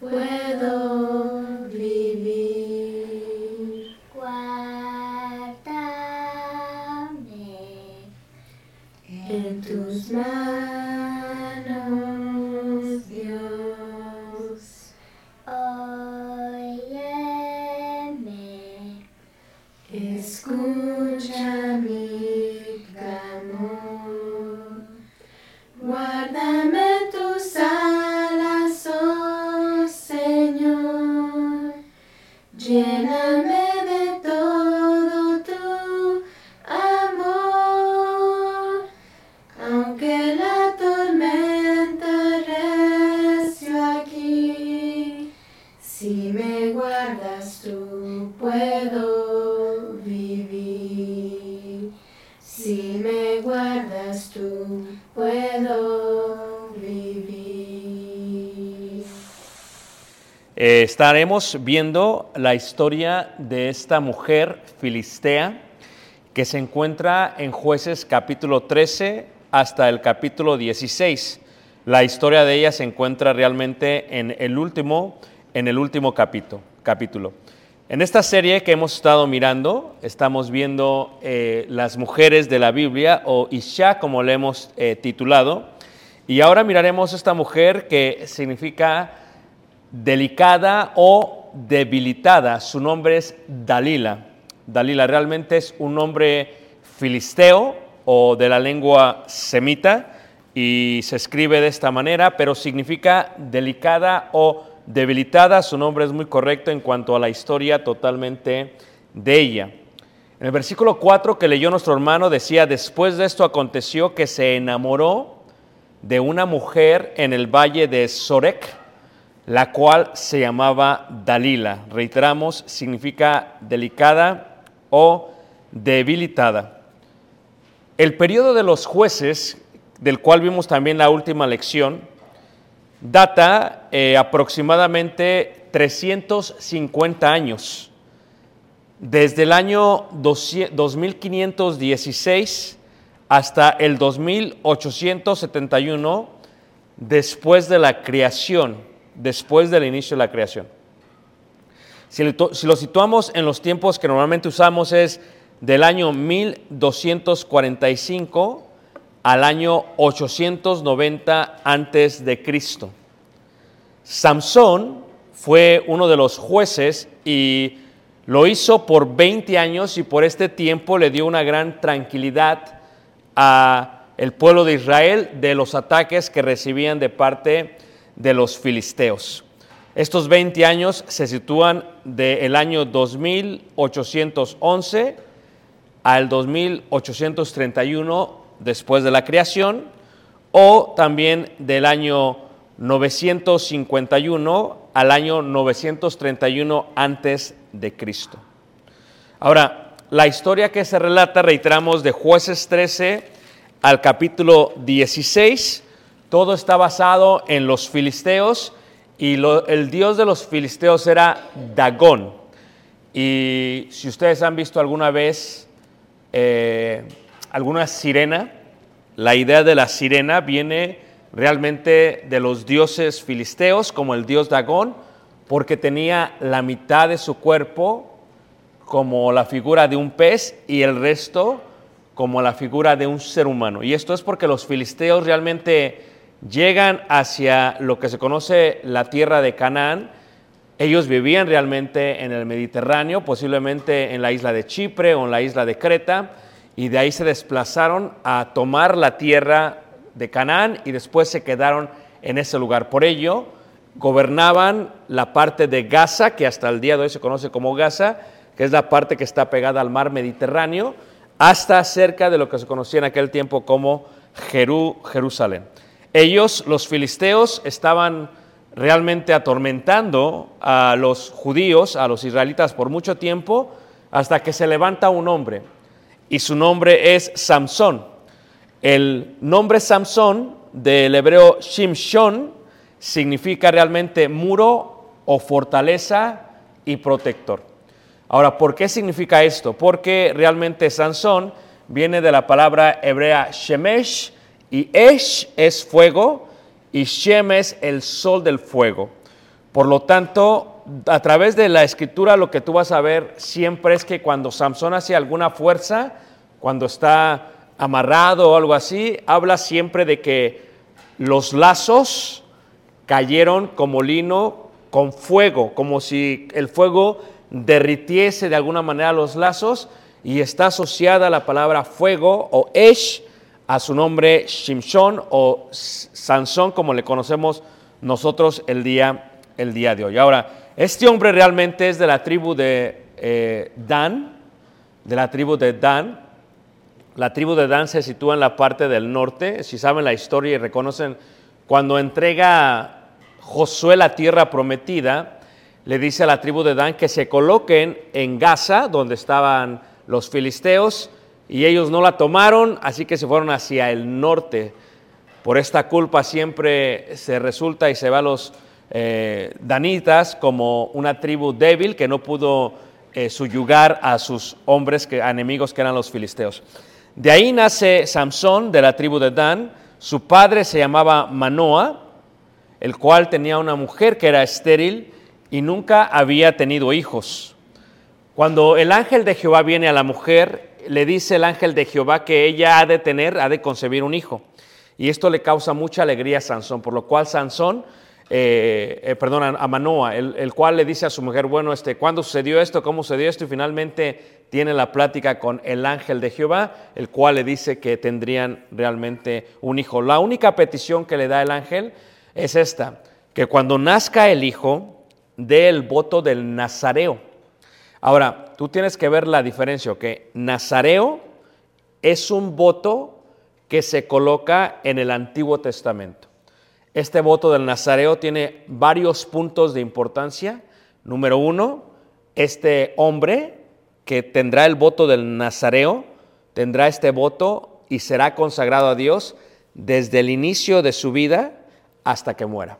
puedo Estaremos viendo la historia de esta mujer filistea que se encuentra en jueces capítulo 13 hasta el capítulo 16. La historia de ella se encuentra realmente en el último, en el último capítulo. capítulo. En esta serie que hemos estado mirando, estamos viendo eh, las mujeres de la Biblia, o Isha, como le hemos eh, titulado, y ahora miraremos esta mujer que significa delicada o debilitada. Su nombre es Dalila. Dalila realmente es un nombre filisteo o de la lengua semita y se escribe de esta manera, pero significa delicada o debilitada. Su nombre es muy correcto en cuanto a la historia totalmente de ella. En el versículo 4 que leyó nuestro hermano decía, después de esto aconteció que se enamoró de una mujer en el valle de Sorek, la cual se llamaba Dalila. Reiteramos, significa delicada o debilitada. El periodo de los jueces, del cual vimos también la última lección, data eh, aproximadamente 350 años, desde el año 2516 hasta el 2871 después de la creación, después del inicio de la creación. Si lo, si lo situamos en los tiempos que normalmente usamos es del año 1245 al año 890 antes de Cristo. Samson fue uno de los jueces y lo hizo por 20 años y por este tiempo le dio una gran tranquilidad a el pueblo de Israel de los ataques que recibían de parte de los filisteos. Estos 20 años se sitúan del año 2811 al 2831 después de la creación o también del año 951 al año 931 antes de Cristo. Ahora, la historia que se relata, reiteramos, de jueces 13 al capítulo 16, todo está basado en los filisteos y el dios de los filisteos era Dagón. Y si ustedes han visto alguna vez eh, alguna sirena, la idea de la sirena viene realmente de los dioses filisteos, como el dios Dagón, porque tenía la mitad de su cuerpo como la figura de un pez y el resto como la figura de un ser humano. Y esto es porque los filisteos realmente llegan hacia lo que se conoce la tierra de Canaán. Ellos vivían realmente en el Mediterráneo, posiblemente en la isla de Chipre o en la isla de Creta, y de ahí se desplazaron a tomar la tierra de Canaán y después se quedaron en ese lugar. Por ello, gobernaban la parte de Gaza, que hasta el día de hoy se conoce como Gaza, que es la parte que está pegada al mar Mediterráneo, hasta cerca de lo que se conocía en aquel tiempo como Jerusalén. Ellos, los filisteos, estaban realmente atormentando a los judíos, a los israelitas por mucho tiempo, hasta que se levanta un hombre, y su nombre es Samson. El nombre Samson del hebreo Shimshon significa realmente muro o fortaleza y protector. Ahora, ¿por qué significa esto? Porque realmente Sansón viene de la palabra hebrea Shemesh y Esh es fuego y Shem es el sol del fuego. Por lo tanto, a través de la escritura lo que tú vas a ver siempre es que cuando Samson hace alguna fuerza, cuando está amarrado o algo así, habla siempre de que los lazos cayeron como lino con fuego, como si el fuego derritiese de alguna manera los lazos y está asociada la palabra fuego o Esh a su nombre Shimshon o Sansón como le conocemos nosotros el día, el día de hoy. Ahora, este hombre realmente es de la tribu de eh, Dan, de la tribu de Dan. La tribu de Dan se sitúa en la parte del norte. Si saben la historia y reconocen, cuando entrega Josué la tierra prometida, le dice a la tribu de Dan que se coloquen en Gaza, donde estaban los filisteos, y ellos no la tomaron, así que se fueron hacia el norte. Por esta culpa siempre se resulta y se va a los eh, danitas como una tribu débil que no pudo eh, suyugar a sus hombres, que, enemigos que eran los filisteos. De ahí nace Samson de la tribu de Dan. Su padre se llamaba Manoa, el cual tenía una mujer que era estéril y nunca había tenido hijos. Cuando el ángel de Jehová viene a la mujer, le dice el ángel de Jehová que ella ha de tener, ha de concebir un hijo. Y esto le causa mucha alegría a Sansón, por lo cual Sansón, eh, eh, perdón, a Manoa, el, el, cual le dice a su mujer, bueno, este, ¿cuándo sucedió esto? ¿Cómo sucedió esto? Y finalmente tiene la plática con el ángel de Jehová, el cual le dice que tendrían realmente un hijo. La única petición que le da el ángel es esta, que cuando nazca el hijo, dé el voto del nazareo. Ahora, tú tienes que ver la diferencia, que nazareo es un voto que se coloca en el Antiguo Testamento. Este voto del nazareo tiene varios puntos de importancia. Número uno, este hombre que tendrá el voto del Nazareo, tendrá este voto y será consagrado a Dios desde el inicio de su vida hasta que muera.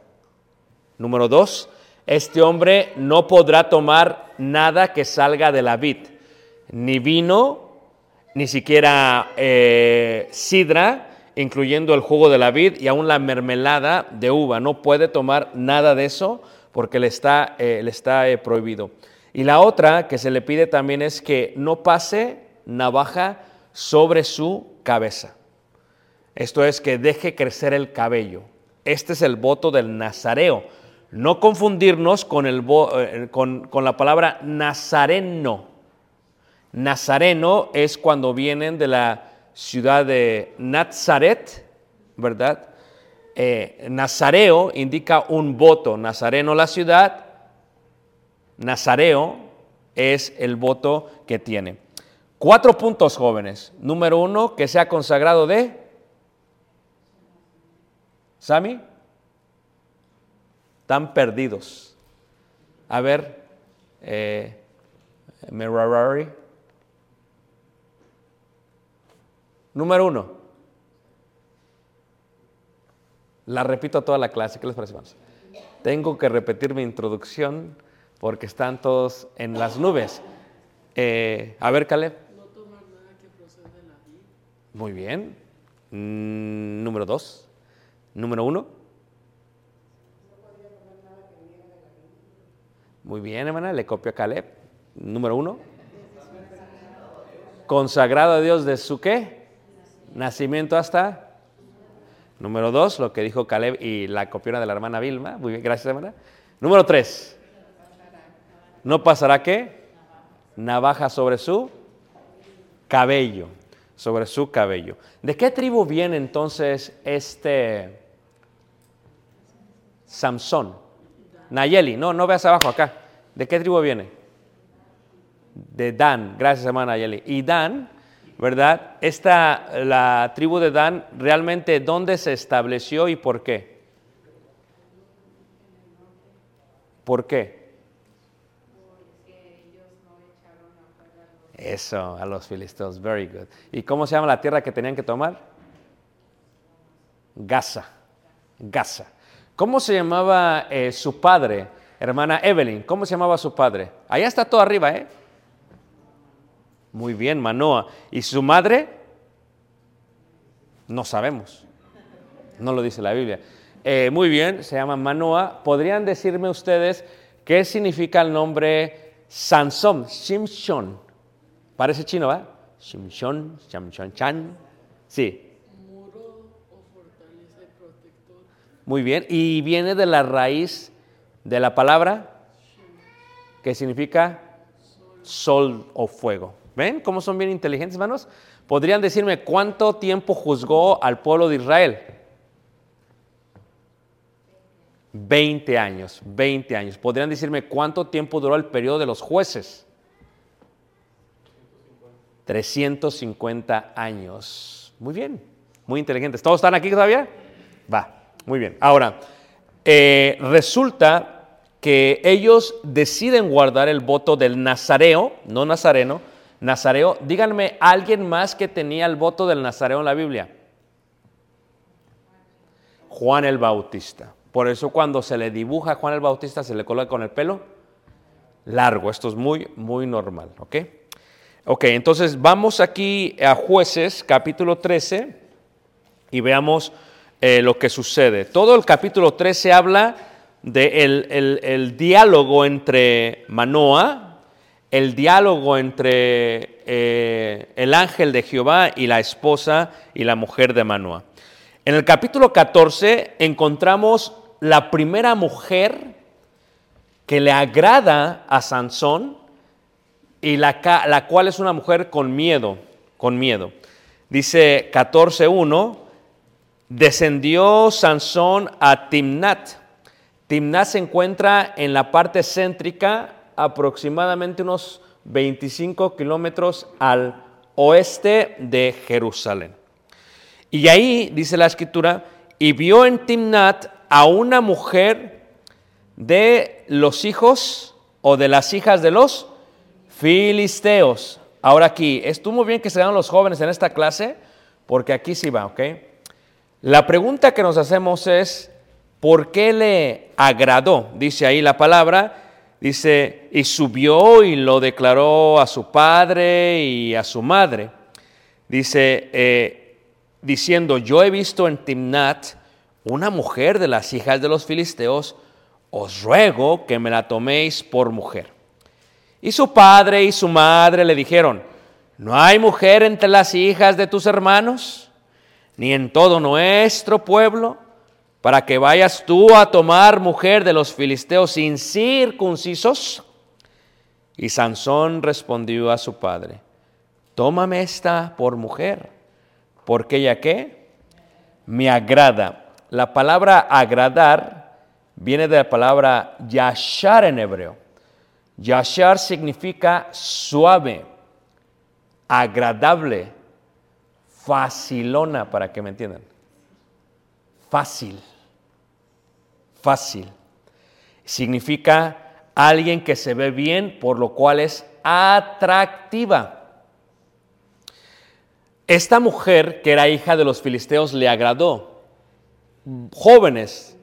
Número dos, este hombre no podrá tomar nada que salga de la vid, ni vino, ni siquiera eh, sidra, incluyendo el jugo de la vid y aún la mermelada de uva. No puede tomar nada de eso porque le está, eh, le está eh, prohibido. Y la otra que se le pide también es que no pase navaja sobre su cabeza. Esto es que deje crecer el cabello. Este es el voto del nazareo. No confundirnos con, el, eh, con, con la palabra nazareno. Nazareno es cuando vienen de la ciudad de Nazaret, ¿verdad? Eh, nazareo indica un voto. Nazareno la ciudad, Nazareo es el voto que tiene. Cuatro puntos jóvenes. Número uno, que sea consagrado de... ¿Sami? Están perdidos. A ver, eh, Merarari. Número uno. La repito toda la clase. ¿Qué les parece, Tengo que repetir mi introducción porque están todos en las nubes. Eh, a ver, Caleb. No tomar nada que procede de la vida. Muy bien. Mm, número dos. Número uno. Muy bien, hermana, le copio a Caleb. Número uno. Consagrado a Dios de su qué? Nacimiento hasta. Número dos, lo que dijo Caleb y la copiona de la hermana Vilma. Muy bien, gracias, hermana. Número tres. ¿No pasará qué? Navaja sobre su cabello, sobre su cabello. ¿De qué tribu viene entonces este Samson. Nayeli, no, no veas abajo acá. ¿De qué tribu viene? De Dan. Gracias, hermana Nayeli. Y Dan, ¿verdad? Esta, la tribu de Dan, realmente, ¿dónde se estableció y por qué? ¿Por qué? Eso, a los filisteos, very good. ¿Y cómo se llama la tierra que tenían que tomar? Gaza, Gaza. ¿Cómo se llamaba eh, su padre, hermana Evelyn? ¿Cómo se llamaba su padre? Allá está todo arriba, ¿eh? Muy bien, Manoa. ¿Y su madre? No sabemos. No lo dice la Biblia. Eh, muy bien, se llama Manoa. ¿Podrían decirme ustedes qué significa el nombre Sansón, Shimshon? Parece chino, ¿va? Shimshon, Shamshon Chan. Sí. Muro o fortaleza y protector. Muy bien. Y viene de la raíz de la palabra que significa sol o fuego. ¿Ven cómo son bien inteligentes, hermanos? ¿Podrían decirme cuánto tiempo juzgó al pueblo de Israel? 20 años, 20 años. ¿Podrían decirme cuánto tiempo duró el periodo de los jueces? 350 años. Muy bien, muy inteligentes. ¿Todos están aquí todavía? Va, muy bien. Ahora, eh, resulta que ellos deciden guardar el voto del nazareo, no nazareno, nazareo. Díganme, ¿alguien más que tenía el voto del nazareo en la Biblia? Juan el Bautista. Por eso cuando se le dibuja a Juan el Bautista se le coloca con el pelo largo. Esto es muy, muy normal, ¿ok? Ok, entonces vamos aquí a jueces capítulo 13 y veamos eh, lo que sucede. Todo el capítulo 13 habla del el, el diálogo entre Manoa, el diálogo entre eh, el ángel de Jehová y la esposa y la mujer de Manoa. En el capítulo 14 encontramos la primera mujer que le agrada a Sansón y la, la cual es una mujer con miedo, con miedo. Dice 14.1, descendió Sansón a Timnat. Timnat se encuentra en la parte céntrica, aproximadamente unos 25 kilómetros al oeste de Jerusalén. Y ahí dice la escritura, y vio en Timnat a una mujer de los hijos o de las hijas de los filisteos. Ahora aquí, estuvo muy bien que se dan los jóvenes en esta clase, porque aquí sí va, ¿ok? La pregunta que nos hacemos es, ¿por qué le agradó? Dice ahí la palabra, dice, y subió y lo declaró a su padre y a su madre. Dice, eh, diciendo, yo he visto en Timnat una mujer de las hijas de los filisteos, os ruego que me la toméis por mujer. Y su padre y su madre le dijeron, ¿no hay mujer entre las hijas de tus hermanos, ni en todo nuestro pueblo, para que vayas tú a tomar mujer de los filisteos incircuncisos? Y Sansón respondió a su padre, tómame esta por mujer, porque ella qué? Me agrada. La palabra agradar viene de la palabra yashar en hebreo. Yashar significa suave, agradable, facilona, para que me entiendan. Fácil, fácil. Significa alguien que se ve bien, por lo cual es atractiva. Esta mujer, que era hija de los filisteos, le agradó. Jóvenes,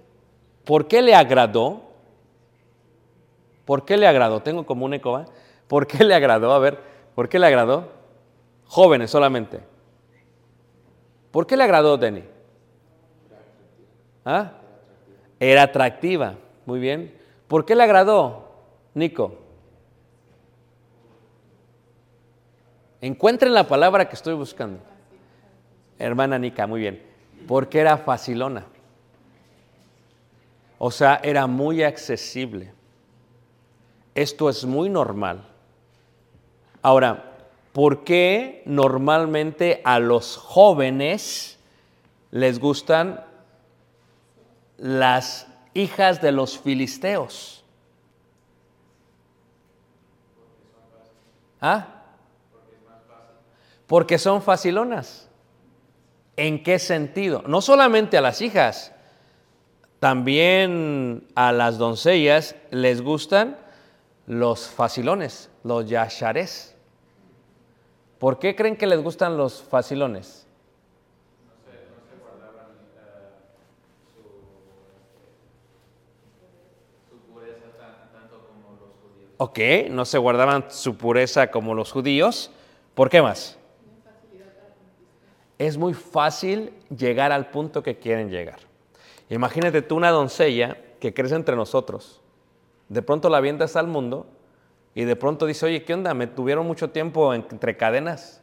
¿por qué le agradó? ¿Por qué le agradó? Tengo como un eco. ¿Por qué le agradó? A ver, ¿por qué le agradó? Jóvenes solamente. ¿Por qué le agradó, Denny? ¿Ah? Era atractiva. Muy bien. ¿Por qué le agradó, Nico? Encuentren la palabra que estoy buscando. Hermana Nica, muy bien. Porque era facilona. O sea, era muy accesible. Esto es muy normal. Ahora, ¿por qué normalmente a los jóvenes les gustan las hijas de los filisteos? ¿Ah? Porque son facilonas. ¿En qué sentido? No solamente a las hijas, también a las doncellas les gustan los facilones, los yashares. ¿Por qué creen que les gustan los facilones? Ok, no se guardaban su pureza como los judíos. ¿Por qué más? Es muy fácil llegar al punto que quieren llegar. Imagínate tú una doncella que crece entre nosotros. De pronto la avientas al mundo y de pronto dice, oye, ¿qué onda? Me tuvieron mucho tiempo entre cadenas,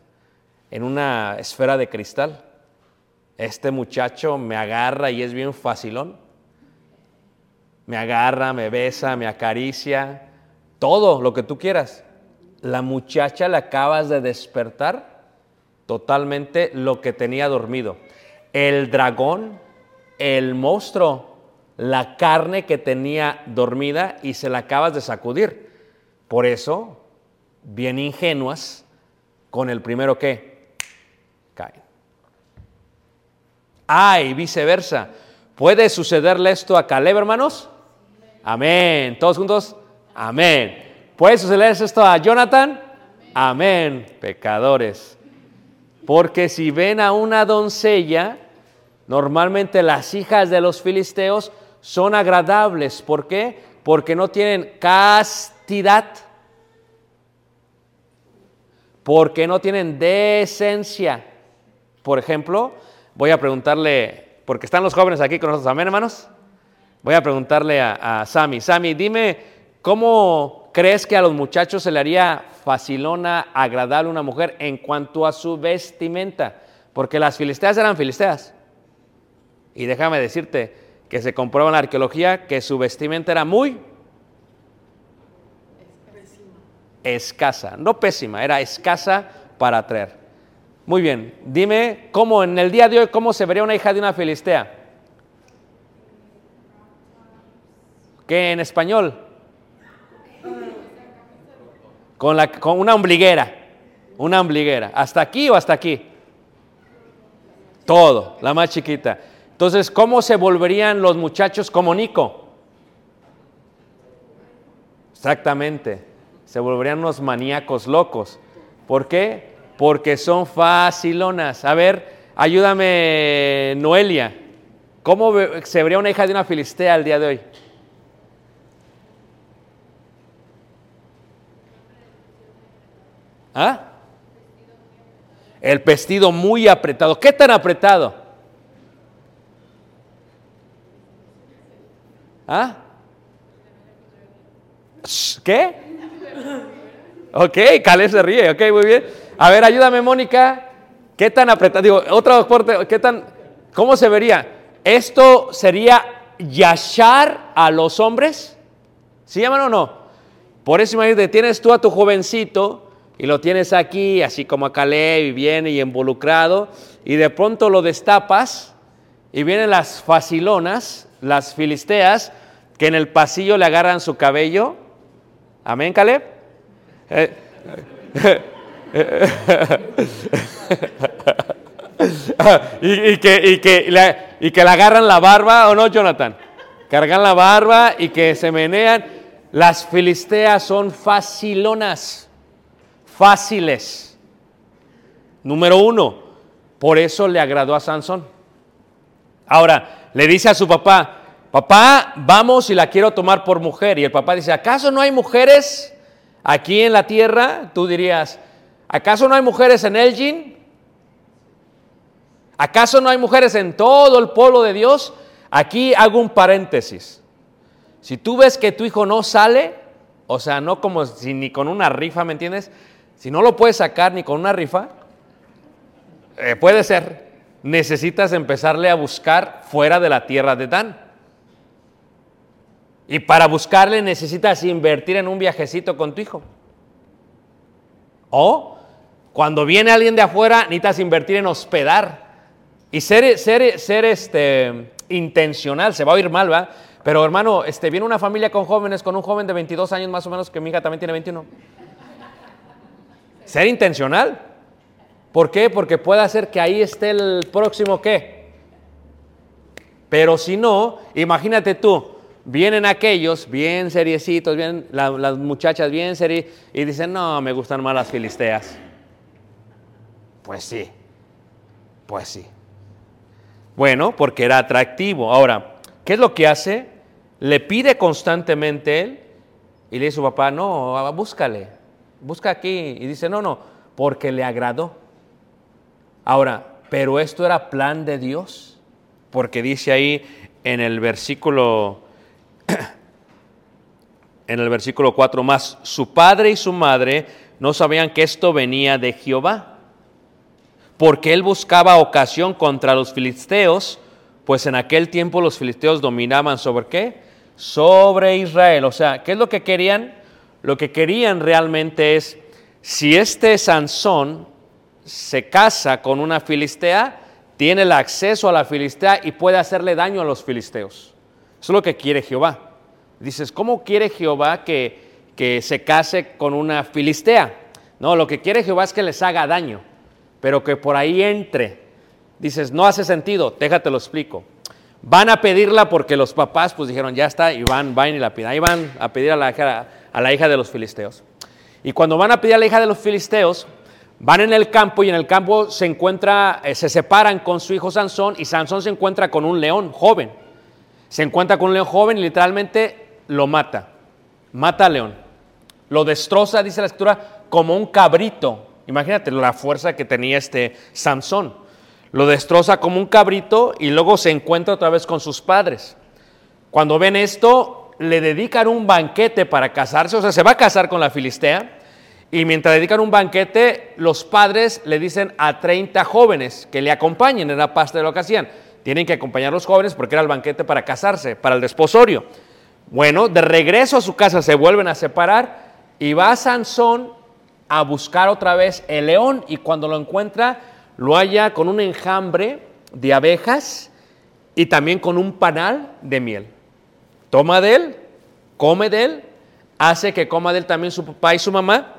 en una esfera de cristal. Este muchacho me agarra y es bien facilón. Me agarra, me besa, me acaricia, todo lo que tú quieras. La muchacha la acabas de despertar totalmente lo que tenía dormido. El dragón, el monstruo, la carne que tenía dormida y se la acabas de sacudir. Por eso, bien ingenuas, con el primero que caen. Ay, viceversa. ¿Puede sucederle esto a Caleb, hermanos? Amén. ¿Todos juntos? Amén. ¿Puede sucederle esto a Jonathan? Amén. Pecadores. Porque si ven a una doncella, normalmente las hijas de los filisteos son agradables. ¿Por qué? Porque no tienen Porque no tienen decencia. Por ejemplo, voy a preguntarle, porque están los jóvenes aquí con nosotros, amén hermanos. Voy a preguntarle a, a Sami, Sami, dime, ¿cómo crees que a los muchachos se le haría facilona, agradable una mujer en cuanto a su vestimenta? Porque las filisteas eran filisteas. Y déjame decirte que se comprueba en la arqueología que su vestimenta era muy escasa, no pésima, era escasa para atraer. Muy bien, dime cómo en el día de hoy, cómo se vería una hija de una filistea. ¿Qué en español? Con, la, con una ombliguera, una ombliguera. ¿Hasta aquí o hasta aquí? Todo, la más chiquita. Entonces, ¿cómo se volverían los muchachos como Nico? Exactamente, se volverían unos maníacos locos. ¿Por qué? Porque son facilonas. A ver, ayúdame, Noelia. ¿Cómo se vería una hija de una filistea al día de hoy? ¿Ah? El vestido muy apretado. ¿Qué tan apretado? ¿Ah? ¿Qué? Ok, Caleb se ríe, ok, muy bien. A ver, ayúdame, Mónica. ¿Qué tan apretado? Digo, otro deporte, ¿qué tan, cómo se vería? ¿Esto sería yashar a los hombres? ¿Sí llaman o no? Por eso imagínate, tienes tú a tu jovencito y lo tienes aquí, así como a Caleb, y viene y involucrado, y de pronto lo destapas y vienen las facilonas, las filisteas, que en el pasillo le agarran su cabello. Amén, Caleb. Eh, y, que, que le, y que le agarran la barba, ¿o no, Jonathan? Cargan la barba y que se menean. Las filisteas son facilonas, fáciles. Número uno, por eso le agradó a Sansón. Ahora, le dice a su papá, papá, vamos y la quiero tomar por mujer. Y el papá dice, ¿acaso no hay mujeres aquí en la tierra? Tú dirías, ¿acaso no hay mujeres en Elgin? ¿Acaso no hay mujeres en todo el pueblo de Dios? Aquí hago un paréntesis. Si tú ves que tu hijo no sale, o sea, no como si ni con una rifa, ¿me entiendes? Si no lo puedes sacar ni con una rifa, eh, puede ser, necesitas empezarle a buscar fuera de la tierra de Dan. Y para buscarle necesitas invertir en un viajecito con tu hijo. O cuando viene alguien de afuera, necesitas invertir en hospedar. Y ser, ser, ser este, intencional, se va a oír mal, ¿va? Pero hermano, este, viene una familia con jóvenes, con un joven de 22 años más o menos, que mi hija también tiene 21. Ser intencional. ¿Por qué? Porque puede hacer que ahí esté el próximo qué. Pero si no, imagínate tú, vienen aquellos bien seriecitos, bien, la- las muchachas bien serias, y dicen, no, me gustan más las filisteas. Pues sí, pues sí. Bueno, porque era atractivo. Ahora, ¿qué es lo que hace? Le pide constantemente él y le dice a su papá, no, búscale, busca aquí. Y dice, no, no, porque le agradó. Ahora, pero esto era plan de Dios, porque dice ahí en el versículo, en el versículo 4 más, su padre y su madre no sabían que esto venía de Jehová, porque él buscaba ocasión contra los filisteos, pues en aquel tiempo los filisteos dominaban sobre qué? Sobre Israel. O sea, ¿qué es lo que querían? Lo que querían realmente es, si este Sansón se casa con una filistea, tiene el acceso a la filistea y puede hacerle daño a los filisteos. Eso es lo que quiere Jehová. Dices, ¿cómo quiere Jehová que, que se case con una filistea? No, lo que quiere Jehová es que les haga daño, pero que por ahí entre. Dices, no hace sentido, déjate lo explico. Van a pedirla porque los papás pues dijeron, ya está, y van, van y la piden. Ahí van a pedir a la, hija- de los filisteos. Y cuando van a pedir a la hija de los filisteos, van en el campo y en el campo se encuentra, eh, se separan con su hijo Sansón y Sansón se encuentra con un león joven. Se encuentra con un león joven y literalmente lo mata. Mata al león. Lo destroza, dice la escritura, como un cabrito. Imagínate la fuerza que tenía este Sansón. Lo destroza como un cabrito y luego se encuentra otra vez con sus padres. Cuando ven esto, le dedican un banquete para casarse, o sea, se va a casar con la filistea. Y mientras dedican un banquete, los padres le dicen a 30 jóvenes que le acompañen, era parte de lo que hacían. Tienen que acompañar a los jóvenes porque era el banquete para casarse, para el desposorio. Bueno, de regreso a su casa se vuelven a separar y va Sansón a buscar otra vez el león y cuando lo encuentra lo halla con un enjambre de abejas y también con un panal de miel. Toma de él, come de él, hace que coma de él también su papá y su mamá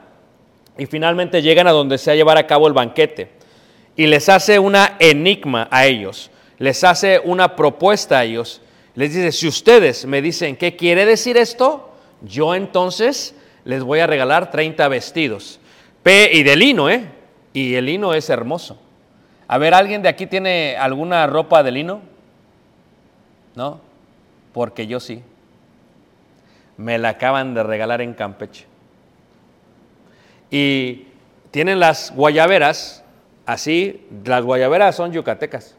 y finalmente llegan a donde se va a llevar a cabo el banquete y les hace una enigma a ellos, les hace una propuesta a ellos. Les dice, si ustedes me dicen qué quiere decir esto, yo entonces les voy a regalar 30 vestidos. P y de lino, ¿eh? Y el lino es hermoso. A ver, ¿alguien de aquí tiene alguna ropa de lino? ¿No? Porque yo sí. Me la acaban de regalar en Campeche. Y tienen las guayaberas, así, las guayaberas son yucatecas.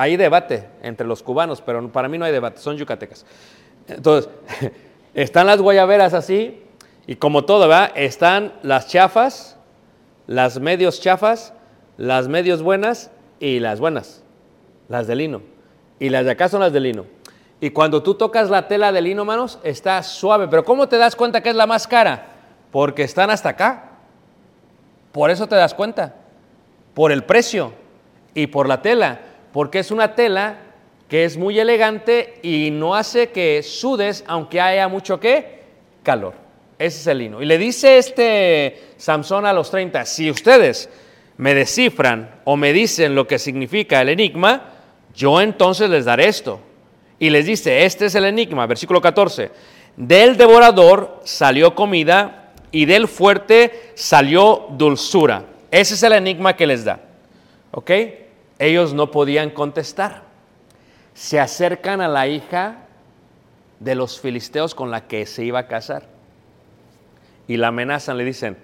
Hay debate entre los cubanos, pero para mí no hay debate, son yucatecas. Entonces, están las guayaberas así, y como todo, ¿verdad? Están las chafas, las medios chafas, las medios buenas y las buenas, las de lino. Y las de acá son las de lino. Y cuando tú tocas la tela de lino, manos, está suave. Pero ¿cómo te das cuenta que es la más cara? Porque están hasta acá. Por eso te das cuenta. Por el precio y por la tela. Porque es una tela que es muy elegante y no hace que sudes aunque haya mucho que calor. Ese es el lino. Y le dice este Samson a los 30, si ustedes me descifran o me dicen lo que significa el enigma, yo entonces les daré esto. Y les dice, este es el enigma, versículo 14. Del devorador salió comida y del fuerte salió dulzura. Ese es el enigma que les da. ¿Ok? Ellos no podían contestar. Se acercan a la hija de los filisteos con la que se iba a casar. Y la amenazan, le dicen,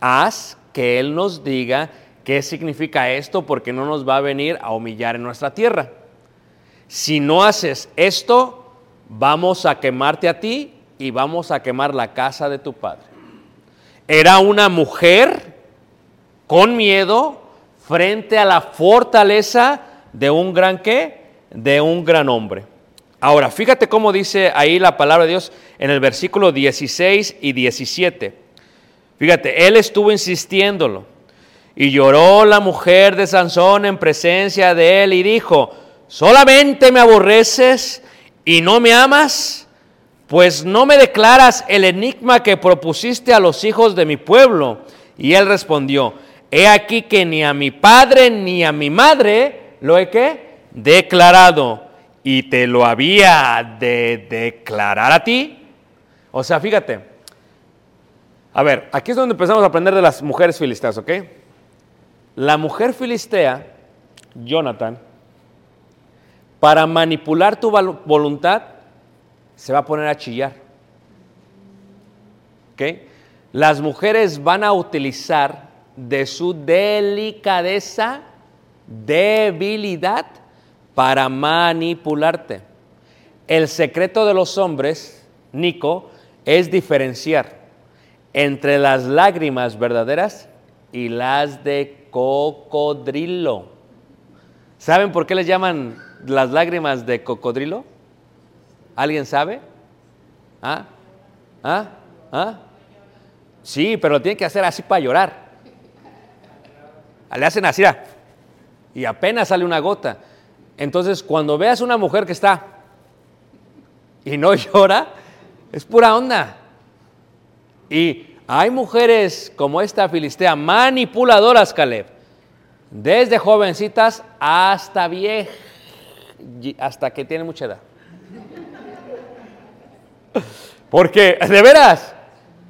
haz que él nos diga qué significa esto porque no nos va a venir a humillar en nuestra tierra. Si no haces esto, vamos a quemarte a ti y vamos a quemar la casa de tu padre. Era una mujer con miedo frente a la fortaleza de un gran qué? De un gran hombre. Ahora, fíjate cómo dice ahí la palabra de Dios en el versículo 16 y 17. Fíjate, él estuvo insistiéndolo. Y lloró la mujer de Sansón en presencia de él y dijo, solamente me aborreces ¿Y no me amas? Pues no me declaras el enigma que propusiste a los hijos de mi pueblo. Y él respondió, he aquí que ni a mi padre ni a mi madre lo he que declarado. Y te lo había de declarar a ti. O sea, fíjate. A ver, aquí es donde empezamos a aprender de las mujeres filisteas, ¿ok? La mujer filistea, Jonathan, para manipular tu voluntad, se va a poner a chillar. ¿Ok? Las mujeres van a utilizar de su delicadeza, debilidad, para manipularte. El secreto de los hombres, Nico, es diferenciar entre las lágrimas verdaderas y las de cocodrilo. ¿Saben por qué les llaman las lágrimas de cocodrilo? ¿Alguien sabe? ¿Ah? ¿Ah? ¿Ah? Sí, pero lo tienen que hacer así para llorar. Le hacen así, ah, y apenas sale una gota. Entonces, cuando veas una mujer que está y no llora, es pura onda. Y hay mujeres como esta filistea, manipuladoras, Caleb, desde jovencitas hasta viejas, hasta que tienen mucha edad. Porque, de veras,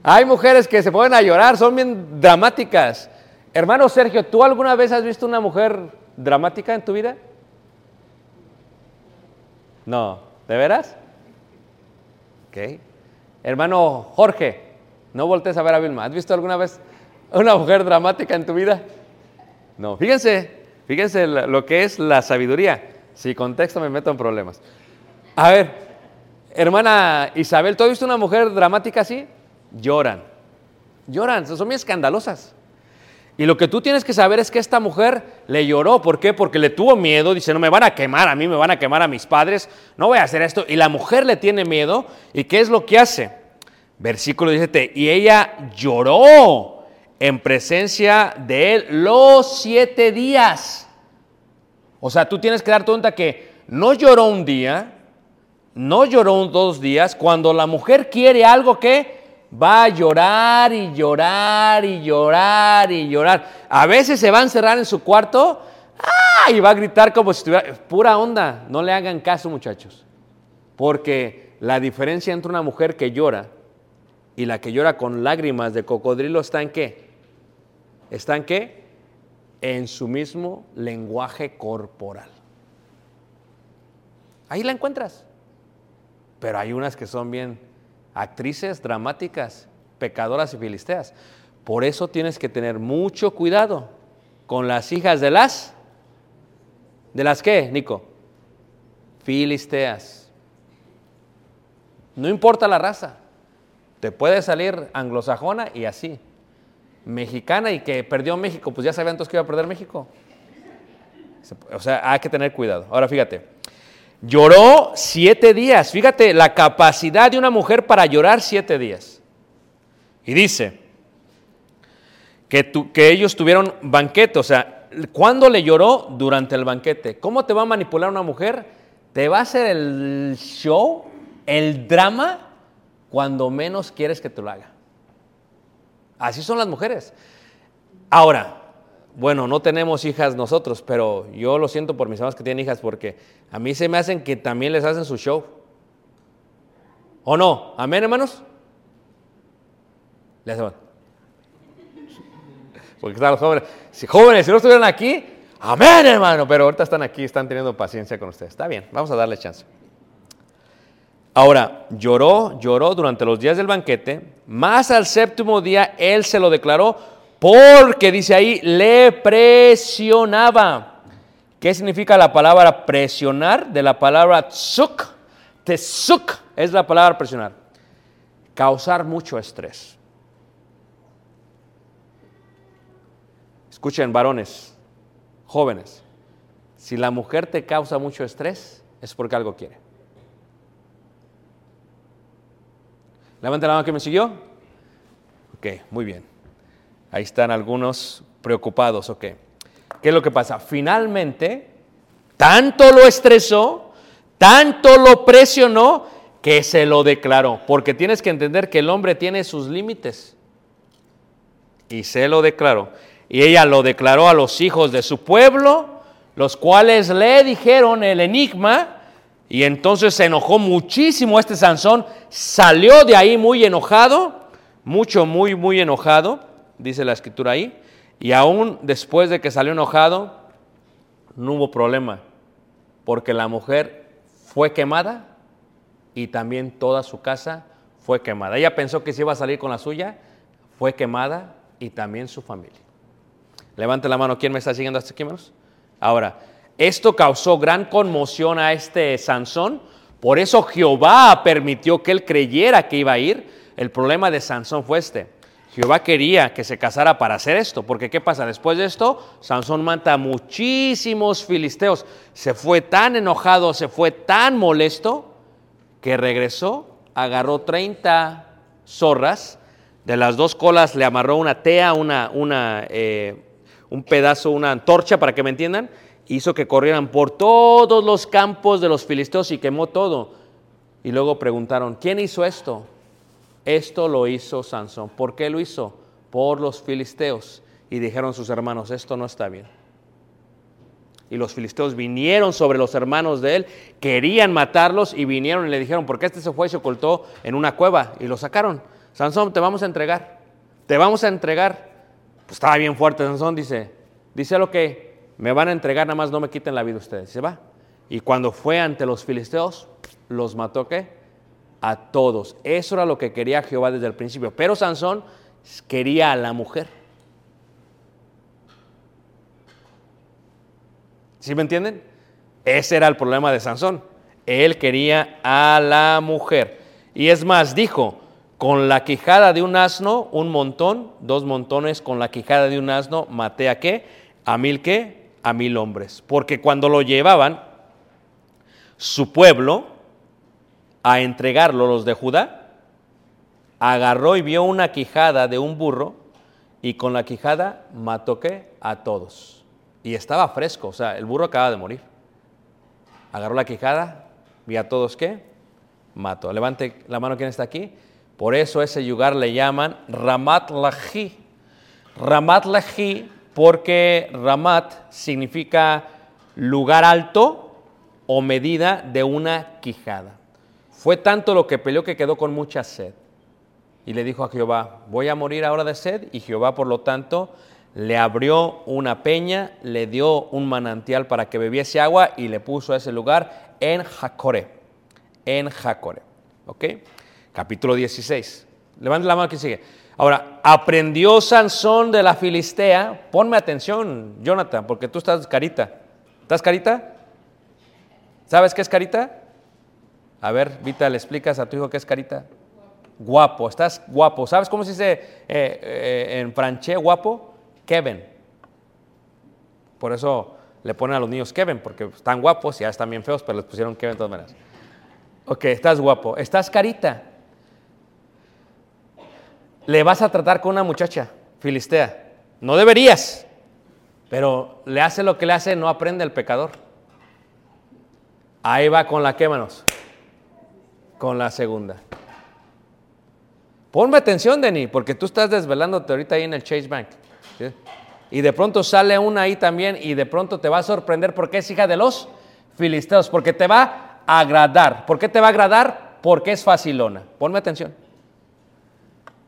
hay mujeres que se ponen a llorar, son bien dramáticas. Hermano Sergio, ¿tú alguna vez has visto una mujer dramática en tu vida? No, ¿de veras? Ok. Hermano Jorge, no voltees a ver a Vilma. ¿Has visto alguna vez una mujer dramática en tu vida? No, fíjense, fíjense lo que es la sabiduría. Si contexto me meto en problemas. A ver, hermana Isabel, ¿tú has visto una mujer dramática así? Lloran. Lloran, son muy escandalosas. Y lo que tú tienes que saber es que esta mujer le lloró. ¿Por qué? Porque le tuvo miedo. Dice, no me van a quemar a mí, me van a quemar a mis padres. No voy a hacer esto. Y la mujer le tiene miedo. ¿Y qué es lo que hace? Versículo 17. Y ella lloró en presencia de él los siete días. O sea, tú tienes que dar cuenta que no lloró un día, no lloró dos días. Cuando la mujer quiere algo que va a llorar y llorar y llorar y llorar. A veces se va a encerrar en su cuarto ¡ah! y va a gritar como si estuviera pura onda. No le hagan caso, muchachos. Porque la diferencia entre una mujer que llora y la que llora con lágrimas de cocodrilo está en qué? ¿Está en qué? En su mismo lenguaje corporal. Ahí la encuentras. Pero hay unas que son bien actrices dramáticas, pecadoras y filisteas. Por eso tienes que tener mucho cuidado con las hijas de las... ¿De las qué, Nico? Filisteas. No importa la raza. Te puede salir anglosajona y así. Mexicana y que perdió México, pues ya sabían todos que iba a perder México. O sea, hay que tener cuidado. Ahora fíjate. Lloró siete días. Fíjate la capacidad de una mujer para llorar siete días. Y dice que, que ellos tuvieron banquete. O sea, ¿cuándo le lloró? Durante el banquete. ¿Cómo te va a manipular una mujer? Te va a hacer el show, el drama, cuando menos quieres que te lo haga. Así son las mujeres. Ahora, bueno, no tenemos hijas nosotros, pero yo lo siento por mis hermanos que tienen hijas porque a mí se me hacen que también les hacen su show. ¿O no? ¿Amén, hermanos? Le hacemos. Porque están los jóvenes. Si jóvenes, si no estuvieran aquí, amén, hermano. Pero ahorita están aquí, están teniendo paciencia con ustedes. Está bien, vamos a darle chance. Ahora, lloró, lloró durante los días del banquete, más al séptimo día él se lo declaró porque, dice ahí, le presionaba. ¿Qué significa la palabra presionar? De la palabra tsuk. Tesuk es la palabra presionar. Causar mucho estrés. Escuchen, varones, jóvenes, si la mujer te causa mucho estrés, es porque algo quiere. Levanta la mano que me siguió. Ok, muy bien. Ahí están algunos preocupados, ok. ¿Qué es lo que pasa? Finalmente, tanto lo estresó, Tanto lo presionó que se lo declaró. Porque tienes que entender que el hombre tiene sus límites. Y se lo declaró. Y ella lo declaró a los hijos de su pueblo, los cuales le dijeron el enigma. Y entonces se enojó muchísimo este Sansón. Salió de ahí muy enojado. Mucho, muy, muy enojado. Dice la escritura ahí. Y aún después de que salió enojado, no hubo problema. Porque la mujer fue quemada y también toda su casa fue quemada. Ella pensó que se iba a salir con la suya, fue quemada y también su familia. Levante la mano, ¿quién me está siguiendo hasta aquí, menos? Ahora, esto causó gran conmoción a este Sansón, por eso Jehová permitió que él creyera que iba a ir. El problema de Sansón fue este. Jehová quería que se casara para hacer esto, porque ¿qué pasa? Después de esto, Sansón mata a muchísimos filisteos. Se fue tan enojado, se fue tan molesto, que regresó, agarró 30 zorras, de las dos colas le amarró una tea, una, una, eh, un pedazo, una antorcha, para que me entiendan, hizo que corrieran por todos los campos de los filisteos y quemó todo. Y luego preguntaron, ¿quién hizo esto? Esto lo hizo Sansón. ¿Por qué lo hizo? Por los filisteos. Y dijeron sus hermanos, esto no está bien. Y los filisteos vinieron sobre los hermanos de él, querían matarlos y vinieron y le dijeron, porque este se fue y se ocultó en una cueva y lo sacaron. Sansón, te vamos a entregar, te vamos a entregar. Pues estaba bien fuerte Sansón, dice, dice lo que me van a entregar, nada más no me quiten la vida ustedes. Se va. Y cuando fue ante los filisteos, los mató qué? A todos. Eso era lo que quería Jehová desde el principio. Pero Sansón quería a la mujer. ¿Sí me entienden? Ese era el problema de Sansón. Él quería a la mujer. Y es más, dijo, con la quijada de un asno, un montón, dos montones, con la quijada de un asno, maté a qué? A mil qué? A mil hombres. Porque cuando lo llevaban, su pueblo, a entregarlo, los de Judá, agarró y vio una quijada de un burro y con la quijada mató qué? A todos. Y estaba fresco, o sea, el burro acaba de morir. Agarró la quijada, vi a todos qué? Mató. Levante la mano quien está aquí. Por eso ese lugar le llaman Ramat Lahi. Ramat Lahi porque Ramat significa lugar alto o medida de una quijada. Fue tanto lo que peleó que quedó con mucha sed. Y le dijo a Jehová, voy a morir ahora de sed. Y Jehová, por lo tanto, le abrió una peña, le dio un manantial para que bebiese agua y le puso a ese lugar en Jacore. En Jacore. ¿Ok? Capítulo 16. Levante la mano que sigue. Ahora, aprendió Sansón de la Filistea. Ponme atención, Jonathan, porque tú estás carita. ¿Estás carita? ¿Sabes qué es carita? A ver, Vita, le explicas a tu hijo qué es carita. Guapo, estás guapo. ¿Sabes cómo se dice eh, eh, en franché guapo? Kevin. Por eso le ponen a los niños Kevin, porque están guapos y ya están bien feos, pero les pusieron Kevin de todas maneras. Ok, estás guapo. Estás carita. Le vas a tratar con una muchacha filistea. No deberías, pero le hace lo que le hace, no aprende el pecador. Ahí va con la quémanos. Con la segunda. Ponme atención, Denny, porque tú estás desvelándote ahorita ahí en el Chase Bank. Y de pronto sale una ahí también y de pronto te va a sorprender porque es hija de los filisteos, porque te va a agradar. ¿Por qué te va a agradar? Porque es facilona. Ponme atención.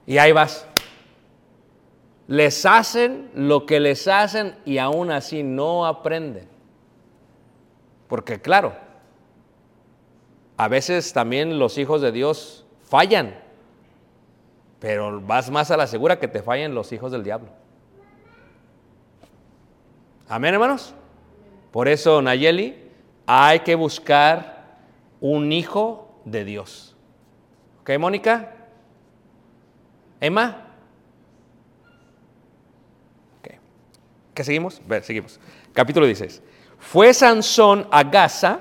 Y ahí vas. Les hacen lo que les hacen y aún así no aprenden. Porque claro, a veces también los hijos de Dios fallan, pero vas más a la segura que te fallen los hijos del diablo. Amén, hermanos. Por eso, Nayeli, hay que buscar un hijo de Dios. ¿Ok, Mónica? ¿Emma? ¿Qué seguimos? Ver, seguimos. Capítulo 16. Fue Sansón a Gaza,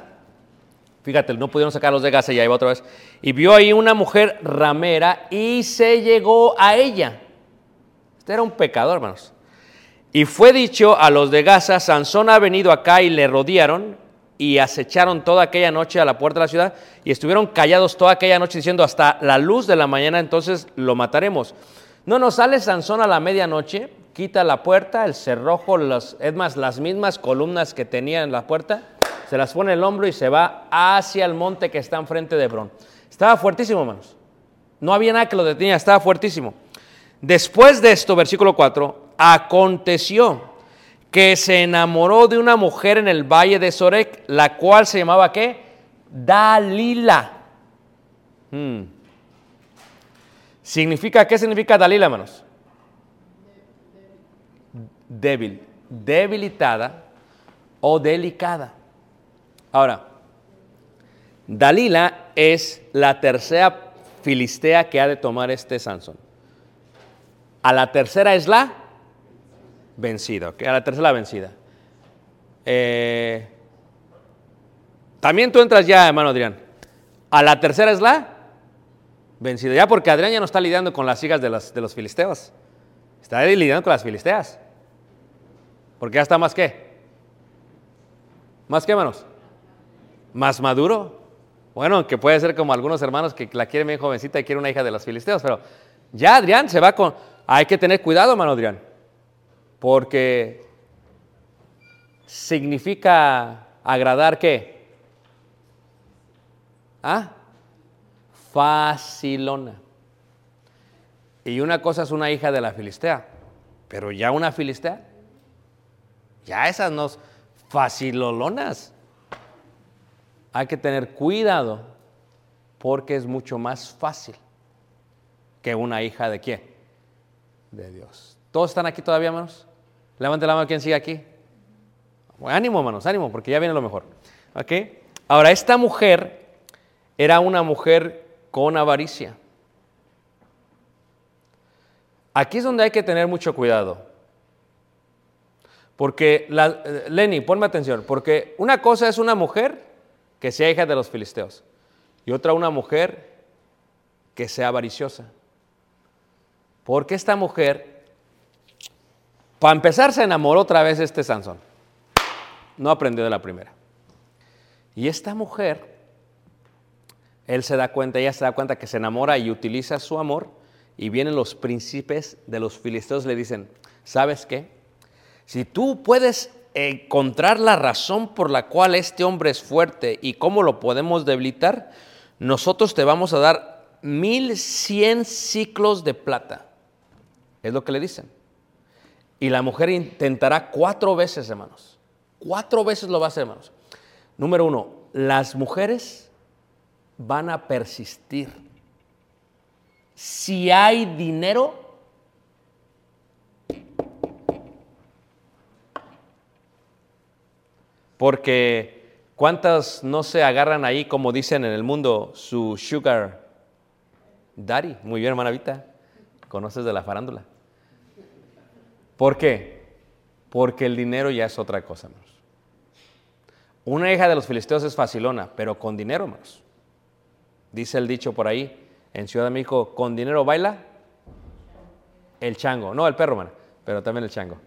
fíjate, no pudieron sacarlos de Gaza, ya iba otra vez, y vio ahí una mujer ramera y se llegó a ella. Este era un pecador, hermanos. Y fue dicho a los de Gaza, Sansón ha venido acá y le rodearon, y acecharon toda aquella noche a la puerta de la ciudad y estuvieron callados toda aquella noche diciendo hasta la luz de la mañana entonces lo mataremos. No nos sale Sansón a la medianoche, quita la puerta, el cerrojo, los, es más, las mismas columnas que tenía en la puerta, se las pone en el hombro y se va hacia el monte que está enfrente de Hebrón. Estaba fuertísimo, hermanos. No había nada que lo detenía, estaba fuertísimo. Después de esto, versículo 4, aconteció que se enamoró de una mujer en el valle de Sorek, la cual se llamaba ¿qué? Dalila. Hmm. ¿Significa qué significa Dalila, hermanos? Débil, debilitada o delicada. Ahora, Dalila es la tercera filistea que ha de tomar este Sansón. A la tercera es la vencida, ¿ok? A la tercera vencida. Eh, también tú entras ya, hermano Adrián. A la tercera es la vencida. Ya porque Adrián ya no está lidiando con las hijas de los, filisteos. Está lidiando con las filisteas. Porque ya está más qué. ¿Más qué, hermanos? Más maduro. Bueno, que puede ser como algunos hermanos que la quieren bien jovencita y quieren una hija de los filisteos, pero ya Adrián se va con... Hay que tener cuidado, hermano Adrián porque significa agradar qué? ¿Ah? Facilona. Y una cosa es una hija de la Filistea, pero ya una Filistea, ya esas no facilolonas. Hay que tener cuidado porque es mucho más fácil que una hija de quién? De Dios. ¿Todos están aquí todavía, hermanos? Levante la mano quien sigue aquí. ánimo, hermanos, ánimo, porque ya viene lo mejor. Ahora, esta mujer era una mujer con avaricia. Aquí es donde hay que tener mucho cuidado. Porque, eh, Lenny, ponme atención, porque una cosa es una mujer que sea hija de los filisteos y otra una mujer que sea avariciosa. Porque esta mujer para empezar, se enamoró otra vez este Sansón. No aprendió de la primera. Y esta mujer, él se da cuenta, ella se da cuenta que se enamora y utiliza su amor. Y vienen los príncipes de los filisteos le dicen, ¿sabes qué? Si tú puedes encontrar la razón por la cual este hombre es fuerte y cómo lo podemos debilitar, nosotros te vamos a dar mil cien ciclos de plata. Es lo que le dicen. Y la mujer intentará cuatro veces, hermanos. Cuatro veces lo va a hacer, hermanos. Número uno, las mujeres van a persistir. Si hay dinero, porque ¿cuántas no se agarran ahí, como dicen en el mundo, su sugar daddy? Muy bien, hermana Vita, conoces de la farándula. ¿Por qué? Porque el dinero ya es otra cosa, hermanos. Una hija de los filisteos es facilona, pero con dinero, hermanos. Dice el dicho por ahí, en Ciudad de México, con dinero baila el chango. No, el perro, hermano, pero también el chango.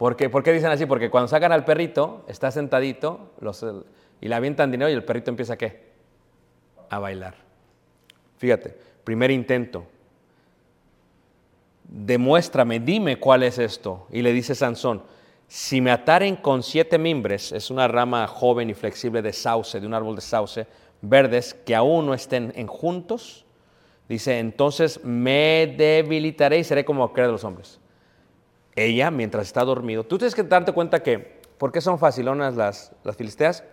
¿Por qué? ¿Por qué dicen así? Porque cuando sacan al perrito, está sentadito y le avientan dinero y el perrito empieza a qué? A bailar. Fíjate, primer intento, demuéstrame, dime cuál es esto. Y le dice Sansón, si me ataren con siete mimbres, es una rama joven y flexible de sauce, de un árbol de sauce, verdes, que aún no estén en juntos, dice, entonces me debilitaré y seré como aquel de los hombres. Ella, mientras está dormido, tú tienes que darte cuenta que, ¿por qué son facilonas las, las filisteas?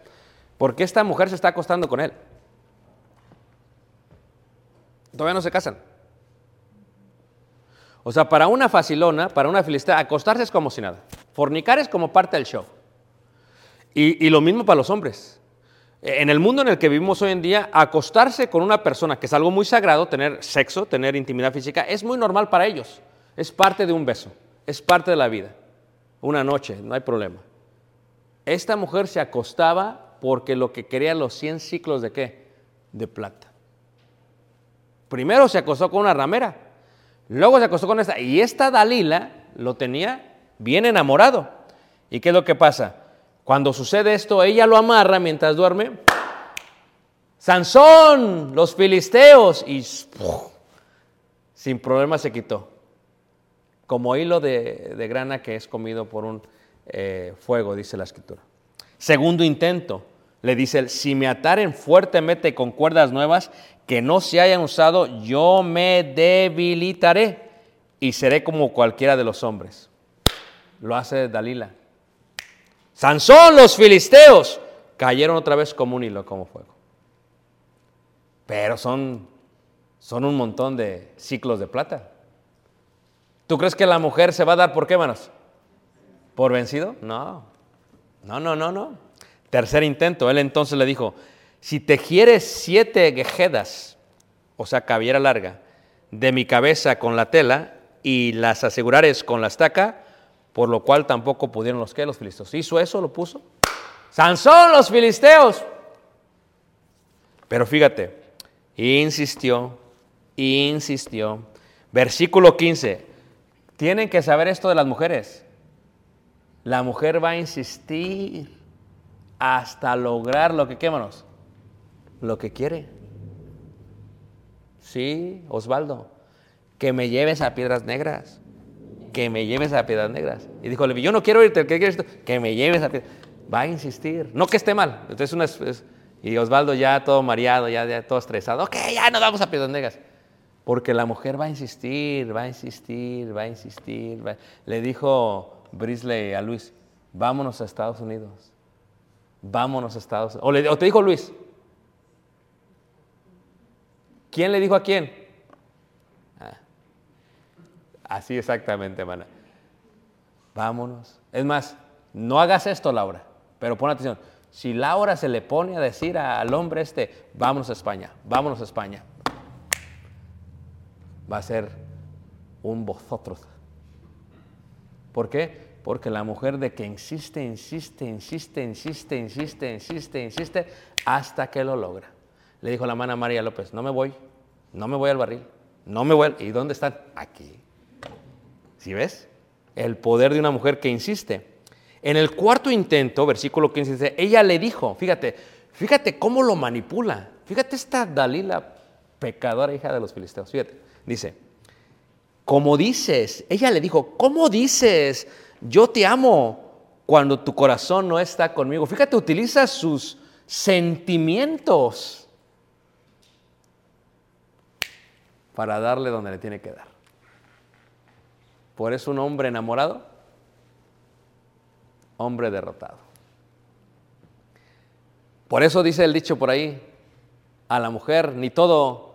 Porque esta mujer se está acostando con él. Todavía no se casan. O sea, para una facilona, para una filistea, acostarse es como si nada. Fornicar es como parte del show. Y, lo mismo para los hombres. En el mundo en el que vivimos hoy en día, acostarse con una persona, que es algo muy sagrado, tener sexo, tener intimidad física, es muy normal para ellos. Es parte de un beso, es parte de la vida. Una noche, no hay problema. Esta mujer se acostaba porque lo que quería los 100 ciclos de qué? De plata. Primero se acostó con una ramera, Luego se acostó con esta. Y esta Dalila lo tenía bien enamorado. ¿Y qué es lo que pasa? Cuando sucede esto, ella lo amarra mientras duerme. Sansón, los filisteos, y sin problema se quitó. Como hilo de, de grana que es comido por un eh, fuego, dice la escritura. Segundo intento, le dice si me ataren fuertemente con cuerdas nuevas que no se hayan usado, yo me debilitaré y seré como cualquiera de los hombres. Lo hace Dalila. Sansón, los filisteos cayeron otra vez como un hilo, como fuego. Pero son, son un montón de ciclos de plata. ¿Tú crees que la mujer se va a dar por qué, manos? ¿Por vencido? No. No, no, no, no. Tercer intento, él entonces le dijo, si tejieres siete guejedas, o sea, cabellera larga, de mi cabeza con la tela y las asegurares con la estaca, por lo cual tampoco pudieron los que los filisteos. ¿Hizo eso? ¿Lo puso? Sansón, los filisteos. Pero fíjate, insistió, insistió. Versículo 15. Tienen que saber esto de las mujeres. La mujer va a insistir hasta lograr lo que, quémanos, lo que quiere. Sí, Osvaldo, que me lleves a piedras negras, que me lleves a piedras negras. Y dijo yo no quiero irte, ¿qué quieres? Que me lleves a piedras. Va a insistir, no que esté mal. Entonces y Osvaldo ya todo mareado, ya, ya todo estresado, ok, ya nos vamos a piedras negras. Porque la mujer va a insistir, va a insistir, va a insistir. Le dijo Brisley a Luis, vámonos a Estados Unidos. Vámonos a Estados Unidos. O, le- te dijo Luis. ¿Quién le dijo a quién? Ah, así exactamente, hermana. Vámonos. Es más, no hagas esto, Laura, pero pon atención. Si Laura se le pone a decir al hombre este, vámonos a España, vámonos a España, va a ser un vosotros. ¿Por qué? Porque la mujer de que insiste, insiste, insiste, insiste, insiste, insiste, insiste, hasta que lo logra. Le dijo la hermana María López, no me voy, no me voy al barril, no me voy. al-". ¿Y dónde están? Aquí. ¿Sí ves? El poder de una mujer que insiste. En el cuarto intento, versículo 15, dice, ella le dijo, fíjate, fíjate cómo lo manipula. Fíjate esta Dalila, pecadora hija de los filisteos. Fíjate, dice, como dices, ella le dijo, ¿cómo dices? Yo te amo cuando tu corazón no está conmigo. Fíjate, utiliza sus sentimientos para darle donde le tiene que dar. Por eso un hombre enamorado, hombre derrotado. Por eso dice el dicho por ahí, a la mujer ni todo,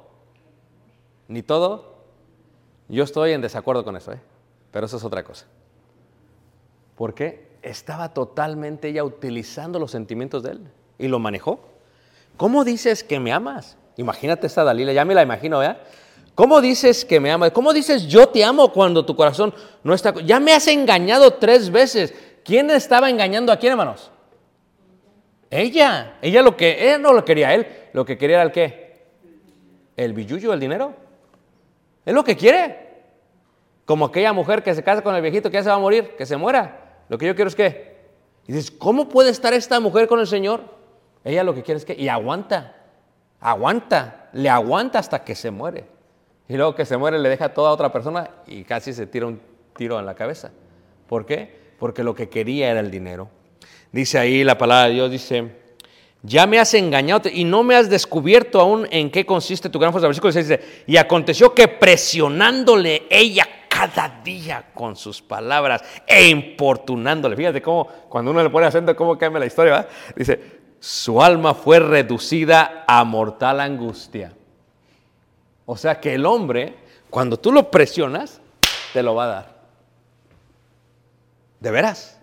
ni todo. Yo estoy en desacuerdo con eso, ¿eh? pero eso es otra cosa. ¿Por qué? Estaba totalmente ella utilizando los sentimientos de él y lo manejó. ¿Cómo dices que me amas? Imagínate esta Dalila, ya me la imagino, ¿verdad? ¿Cómo dices que me amas? ¿Cómo dices yo te amo cuando tu corazón no está? Ya me has engañado tres veces. ¿Quién estaba engañando a quién, hermanos? Ella. Ella lo que, ella no lo quería él, lo que quería era el qué? El billuyo, el dinero. Es lo que quiere. Como aquella mujer que se casa con el viejito que ya se va a morir, que se muera. Lo que yo quiero es que. Y dices, ¿cómo puede estar esta mujer con el Señor? Ella lo que quiere es que. Y aguanta. Aguanta. Le aguanta hasta que se muere. Y luego que se muere le deja a toda otra persona y casi se tira un tiro en la cabeza. ¿Por qué? Porque lo que quería era el dinero. Dice ahí la palabra de Dios, dice, ya me has engañado y no me has descubierto aún en qué consiste tu gran fuerza. Versículo 6 dice, y aconteció que presionándole ella cada día con sus palabras e importunándole. Fíjate cómo, cuando uno le pone acento, cómo cambia la historia, ¿verdad? Dice, su alma fue reducida a mortal angustia. O sea que el hombre, cuando tú lo presionas, te lo va a dar. ¿De veras?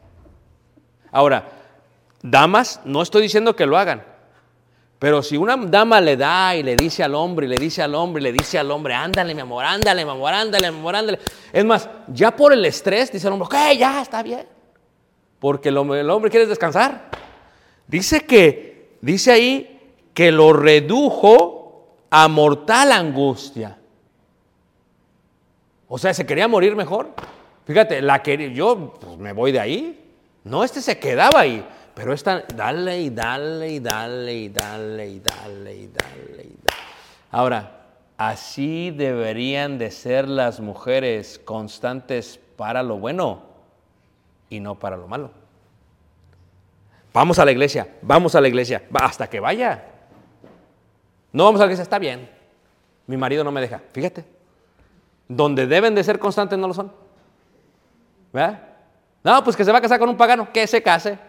Ahora, damas, no estoy diciendo que lo hagan, pero si una dama le da y le dice al hombre, y le dice al hombre, y le dice al hombre, ándale, mi amor, ándale, mi amor, ándale, mi amor, ándale. Es más, ya por el estrés, dice el hombre, ok, ya está bien. Porque el hombre, el hombre quiere descansar. Dice que, dice ahí, que lo redujo a mortal angustia. O sea, se quería morir mejor. Fíjate, la quería, yo pues, me voy de ahí. No, este se quedaba ahí. Pero esta, dale y dale y dale y dale y dale y dale y dale. Ahora, así deberían de ser las mujeres constantes para lo bueno y no para lo malo. Vamos a la iglesia, vamos a la iglesia, hasta que vaya. No vamos a la iglesia, está bien. Mi marido no me deja. Fíjate, donde deben de ser constantes no lo son. ¿Verdad? No, pues que se va a casar con un pagano, que se case.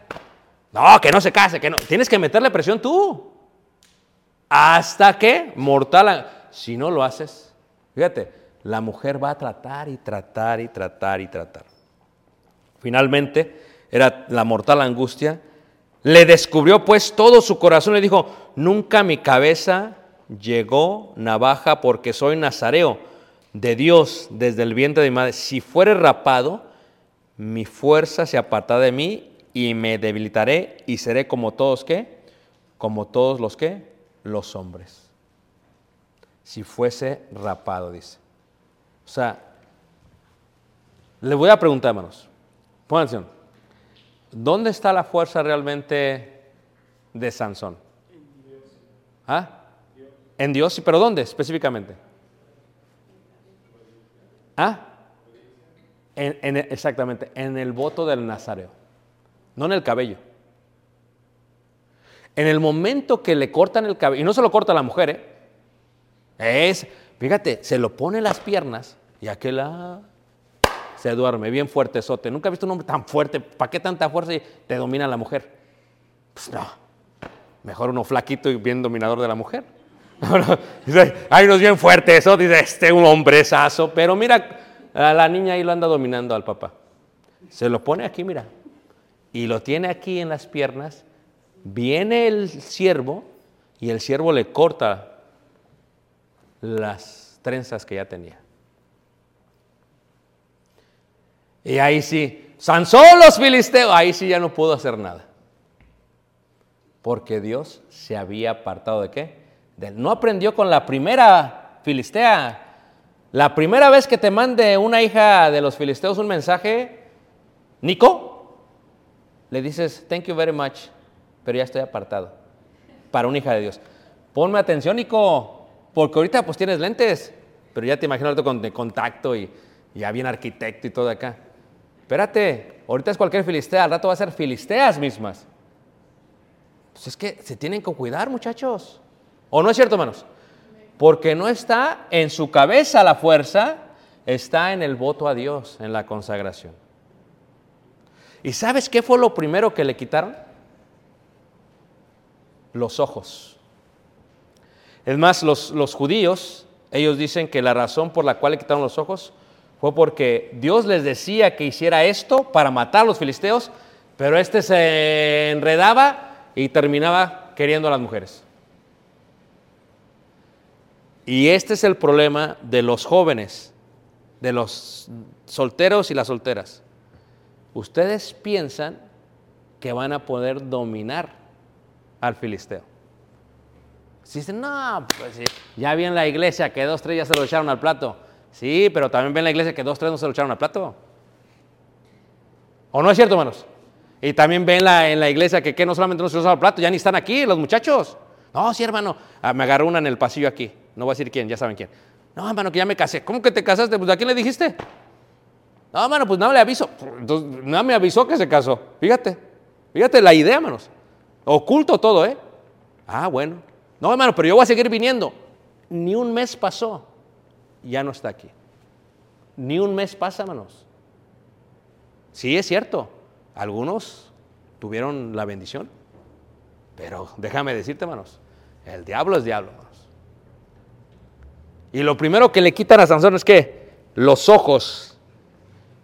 No, que no se case, que no. Tienes que meterle presión tú. Hasta que mortal. Si no lo haces, fíjate, la mujer va a tratar y tratar y tratar y tratar. Finalmente, era la mortal angustia. Le descubrió pues todo su corazón. Le dijo, nunca mi cabeza llegó navaja porque soy nazareo de Dios desde el vientre de mi madre. Si fuere rapado, mi fuerza se apartará de mí y me debilitaré y seré como todos qué? Como todos los que? Los hombres. Si fuese rapado, dice. O sea, le voy a preguntar, hermanos. Pongan atención. ¿Dónde está la fuerza realmente de Sansón? ¿Ah? En Dios, pero ¿dónde específicamente? ¿Ah? exactamente, en el voto del Nazareo, no en el cabello. En el momento que le cortan el cabello, y no se lo corta la mujer, ¿eh? es, fíjate, se lo pone en las piernas y aquel se duerme, bien fuerte sote. Nunca he visto un hombre tan fuerte, ¿para qué tanta fuerza y te domina la mujer? Pues no, mejor uno flaquito y bien dominador de la mujer. Hay unos bien fuertes, eso dice, este un hombrezazo, pero mira, a la niña ahí lo anda dominando al papá. Se lo pone aquí, mira, y lo tiene aquí en las piernas. Viene el siervo y el siervo le corta las trenzas que ya tenía. Y ahí sí, Sansón los filisteos, ahí sí ya no pudo hacer nada. Porque Dios se había apartado de qué? No aprendió con la primera filistea. La primera vez que te mande una hija de los filisteos un mensaje, Nico, le dices, thank you very much, pero ya estoy apartado. Para una hija de Dios. Ponme atención, Nico, porque ahorita pues tienes lentes, pero ya te imagino con de contacto y ya bien arquitecto y todo acá. Espérate, ahorita es cualquier filistea, al rato va a ser filisteas mismas. Pues es que se tienen que cuidar, muchachos. ¿O no es cierto, hermanos? Porque no está en su cabeza la fuerza, está en el voto a Dios, en la consagración. ¿Y sabes qué fue lo primero que le quitaron? Los ojos. Es más, los, los judíos, ellos dicen que la razón por la cual le quitaron los ojos fue porque Dios les decía que hiciera esto para matar a los filisteos, pero este se enredaba y terminaba queriendo a las mujeres. Y este es el problema de los jóvenes, de los solteros y las solteras. Ustedes piensan que van a poder dominar al filisteo. Si dicen, no, pues ya vi en la iglesia que dos, tres ya se lo echaron al plato. Sí, pero también ven en la iglesia que dos, tres no se lo echaron al plato. ¿O no es cierto, hermanos? Y también ven la, en la iglesia que, que no solamente no se lo echaron al plato, ya ni están aquí los muchachos. No, sí, hermano. Ah, me agarró una en el pasillo aquí. No voy a decir quién, ya saben quién. No, hermano, que ya me casé. ¿Cómo que te casaste? Pues ¿a quién le dijiste? No, hermano, pues nada le aviso. Entonces, nada me avisó que se casó. Fíjate, fíjate la idea, hermanos. Oculto todo, ¿eh? Ah, bueno. No, hermano, pero yo voy a seguir viniendo. Ni un mes pasó. Ya no está aquí. Ni un mes pasa, hermanos. Sí, es cierto. Algunos tuvieron la bendición. Pero déjame decirte, hermanos, el diablo es diablo. Y lo primero que le quitan a Sansón es que los ojos,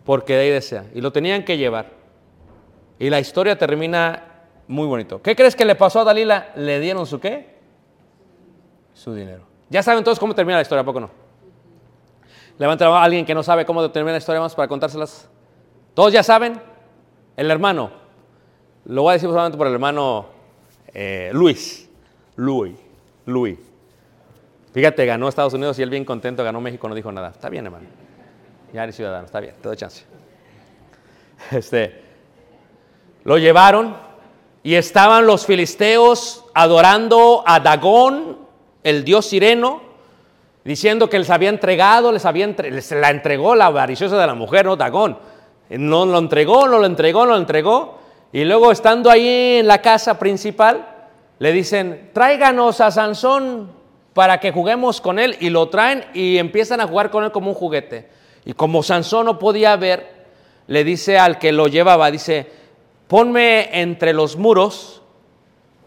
porque de ahí desea. Y lo tenían que llevar. Y la historia termina muy bonito. ¿Qué crees que le pasó a Dalila? Le dieron su qué? Su dinero. Ya saben todos cómo termina la historia, ¿a poco no? Levanta a alguien que no sabe cómo termina la historia, más para contárselas. Todos ya saben. El hermano. Lo voy a decir solamente por el hermano eh, Luis. Luis. Luis. Fíjate, ganó Estados Unidos y él bien contento, ganó México, no dijo nada. Está bien, hermano. Ya eres ciudadano, está bien, te doy chance. Este, lo llevaron y estaban los filisteos adorando a Dagón, el dios sireno, diciendo que les había entregado, les había entre- les la entregó la avariciosa de la mujer, no Dagón. No lo entregó, no lo entregó, no lo entregó. Y luego estando ahí en la casa principal, le dicen, tráiganos a Sansón para que juguemos con él. Y lo traen y empiezan a jugar con él como un juguete. Y como Sansón no podía ver, le dice al que lo llevaba, dice, ponme entre los muros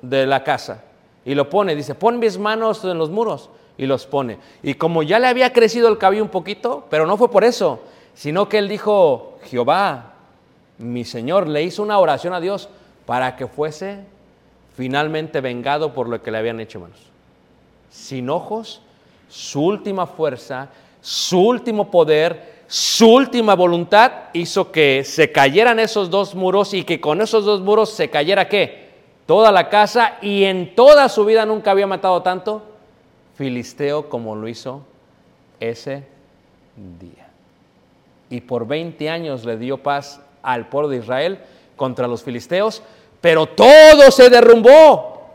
de la casa. Y lo pone, dice, pon mis manos en los muros. Y los pone. Y como ya le había crecido el cabello un poquito, pero no fue por eso, sino que él dijo, Jehová, mi Señor, le hizo una oración a Dios para que fuese finalmente vengado por lo que le habían hecho, hermanos. Sin ojos, su última fuerza, su último poder, su última voluntad hizo que se cayeran esos dos muros y que con esos dos muros se cayera qué? Toda la casa y en toda su vida nunca había matado tanto filisteo como lo hizo ese día. Y por 20 años le dio paz al pueblo de Israel contra los filisteos, pero todo se derrumbó.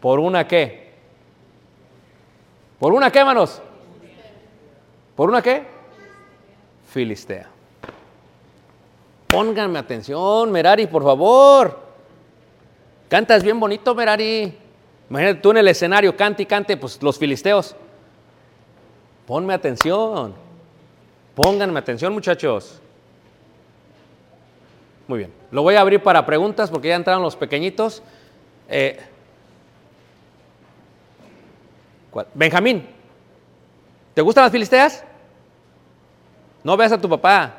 ¿Por una qué? ¿Por una qué, hermanos? ¿Por una qué? Filistea. Pónganme atención, Merari, por favor. Cantas bien bonito, Merari. Imagínate tú en el escenario, cante y cante, pues los filisteos. Ponme atención. Pónganme atención, muchachos. Muy bien. Lo voy a abrir para preguntas porque ya entraron los pequeñitos. Eh. Benjamín, ¿te gustan las filisteas? No veas a tu papá.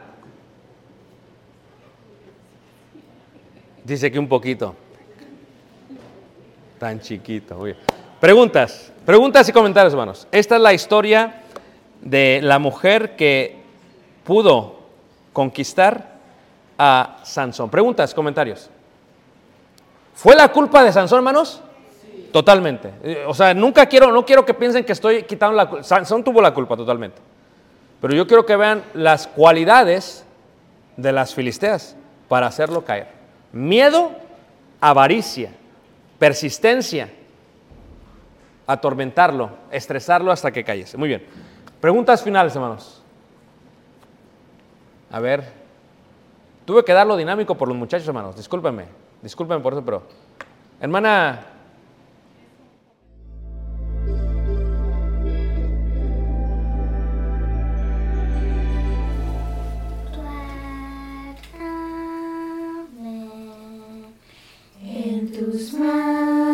Dice que un poquito. Tan chiquito. muy bien. Preguntas, preguntas y comentarios, hermanos. Esta es la historia de la mujer que pudo conquistar a Sansón. Preguntas, comentarios. ¿Fue la culpa de Sansón, hermanos? Totalmente. Eh, O sea, nunca quiero, no quiero que piensen que estoy quitando la culpa. Sansón tuvo la culpa totalmente. Pero yo quiero que vean las cualidades de las filisteas para hacerlo caer. Miedo, avaricia, persistencia, atormentarlo, estresarlo hasta que cayese. Muy bien. Preguntas finales, hermanos. A ver. Tuve que darlo dinámico por los muchachos, hermanos. Discúlpenme. Discúlpenme por eso, pero. Hermana. En tus